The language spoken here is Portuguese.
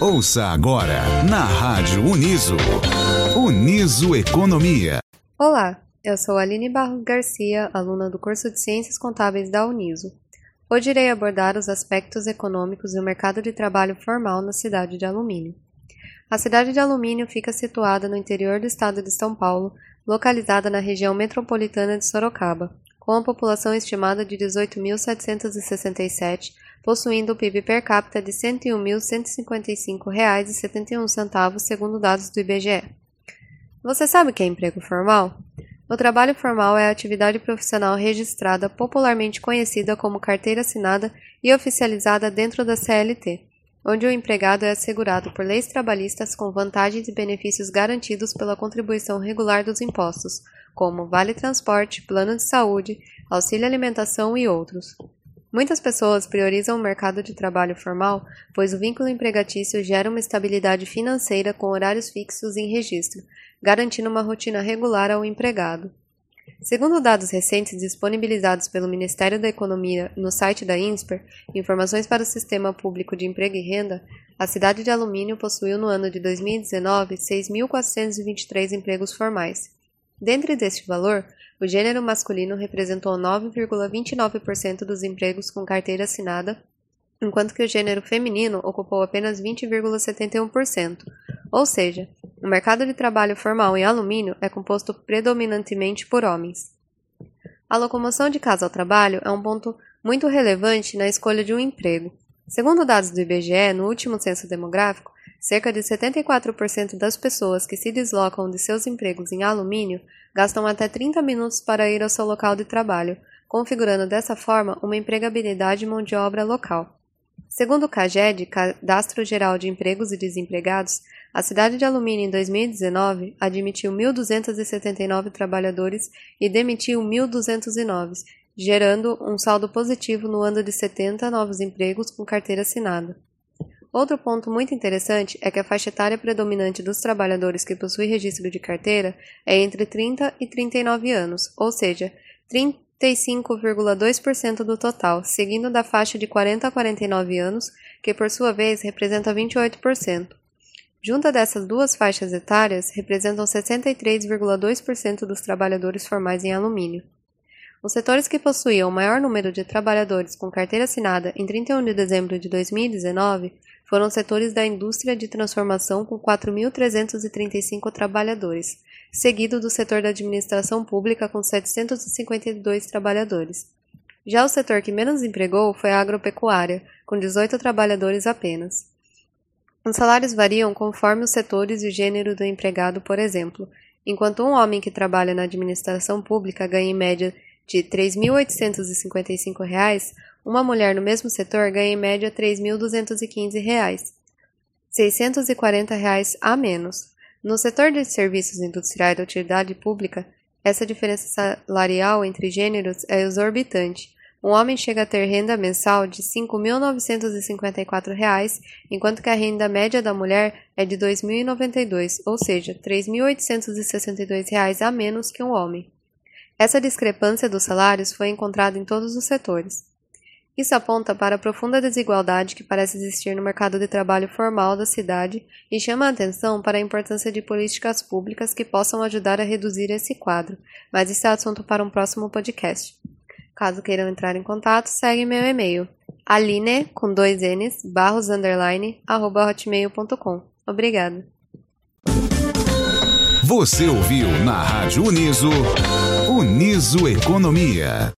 Ouça agora na Rádio Uniso. Uniso Economia. Olá, eu sou Aline Barros Garcia, aluna do curso de Ciências Contábeis da Uniso. Hoje irei abordar os aspectos econômicos do mercado de trabalho formal na cidade de Alumínio. A cidade de Alumínio fica situada no interior do estado de São Paulo, localizada na região metropolitana de Sorocaba, com a população estimada de 18.767, possuindo o PIB per capita de R$ 101.155,71, segundo dados do IBGE. Você sabe o que é emprego formal? O trabalho formal é a atividade profissional registrada, popularmente conhecida como carteira assinada e oficializada dentro da CLT, onde o empregado é assegurado por leis trabalhistas com vantagens e benefícios garantidos pela contribuição regular dos impostos, como vale transporte, plano de saúde, auxílio alimentação e outros. Muitas pessoas priorizam o mercado de trabalho formal, pois o vínculo empregatício gera uma estabilidade financeira com horários fixos em registro, garantindo uma rotina regular ao empregado. Segundo dados recentes disponibilizados pelo Ministério da Economia no site da INSPER, Informações para o Sistema Público de Emprego e Renda, a cidade de Alumínio possuiu no ano de 2019 6.423 empregos formais. Dentre deste valor, o gênero masculino representou 9,29% dos empregos com carteira assinada, enquanto que o gênero feminino ocupou apenas 20,71%. Ou seja, o mercado de trabalho formal em alumínio é composto predominantemente por homens. A locomoção de casa ao trabalho é um ponto muito relevante na escolha de um emprego. Segundo dados do IBGE, no último censo demográfico, Cerca de 74% das pessoas que se deslocam de seus empregos em alumínio gastam até 30 minutos para ir ao seu local de trabalho, configurando dessa forma uma empregabilidade mão de obra local. Segundo o CAGED, Cadastro Geral de Empregos e Desempregados, a cidade de Alumínio em 2019 admitiu 1.279 trabalhadores e demitiu 1.209, gerando um saldo positivo no ano de 70 novos empregos com carteira assinada. Outro ponto muito interessante é que a faixa etária predominante dos trabalhadores que possuem registro de carteira é entre 30 e 39 anos, ou seja, 35,2% do total, seguindo da faixa de 40 a 49 anos, que por sua vez representa 28%. Junta dessas duas faixas etárias, representam 63,2% dos trabalhadores formais em alumínio. Os setores que possuíam o maior número de trabalhadores com carteira assinada em 31 de dezembro de 2019 foram setores da indústria de transformação com 4.335 trabalhadores, seguido do setor da administração pública com 752 trabalhadores. Já o setor que menos empregou foi a agropecuária, com 18 trabalhadores apenas. Os salários variam conforme os setores e o gênero do empregado, por exemplo. Enquanto um homem que trabalha na administração pública ganha em média de R$ 3.855, uma mulher no mesmo setor ganha em média R$ 3.215, 640 reais a menos. No setor de serviços industriais da utilidade pública, essa diferença salarial entre gêneros é exorbitante. Um homem chega a ter renda mensal de R$ 5.954, enquanto que a renda média da mulher é de R$ 2.092, ou seja, R$ 3.862 a menos que um homem. Essa discrepância dos salários foi encontrada em todos os setores. Isso aponta para a profunda desigualdade que parece existir no mercado de trabalho formal da cidade e chama a atenção para a importância de políticas públicas que possam ajudar a reduzir esse quadro, mas isso é assunto para um próximo podcast. Caso queiram entrar em contato, segue meu e-mail aline, com dois n's, barros, underline, arroba hotmail.com. Obrigada. Você ouviu na Rádio Uniso, Uniso Economia.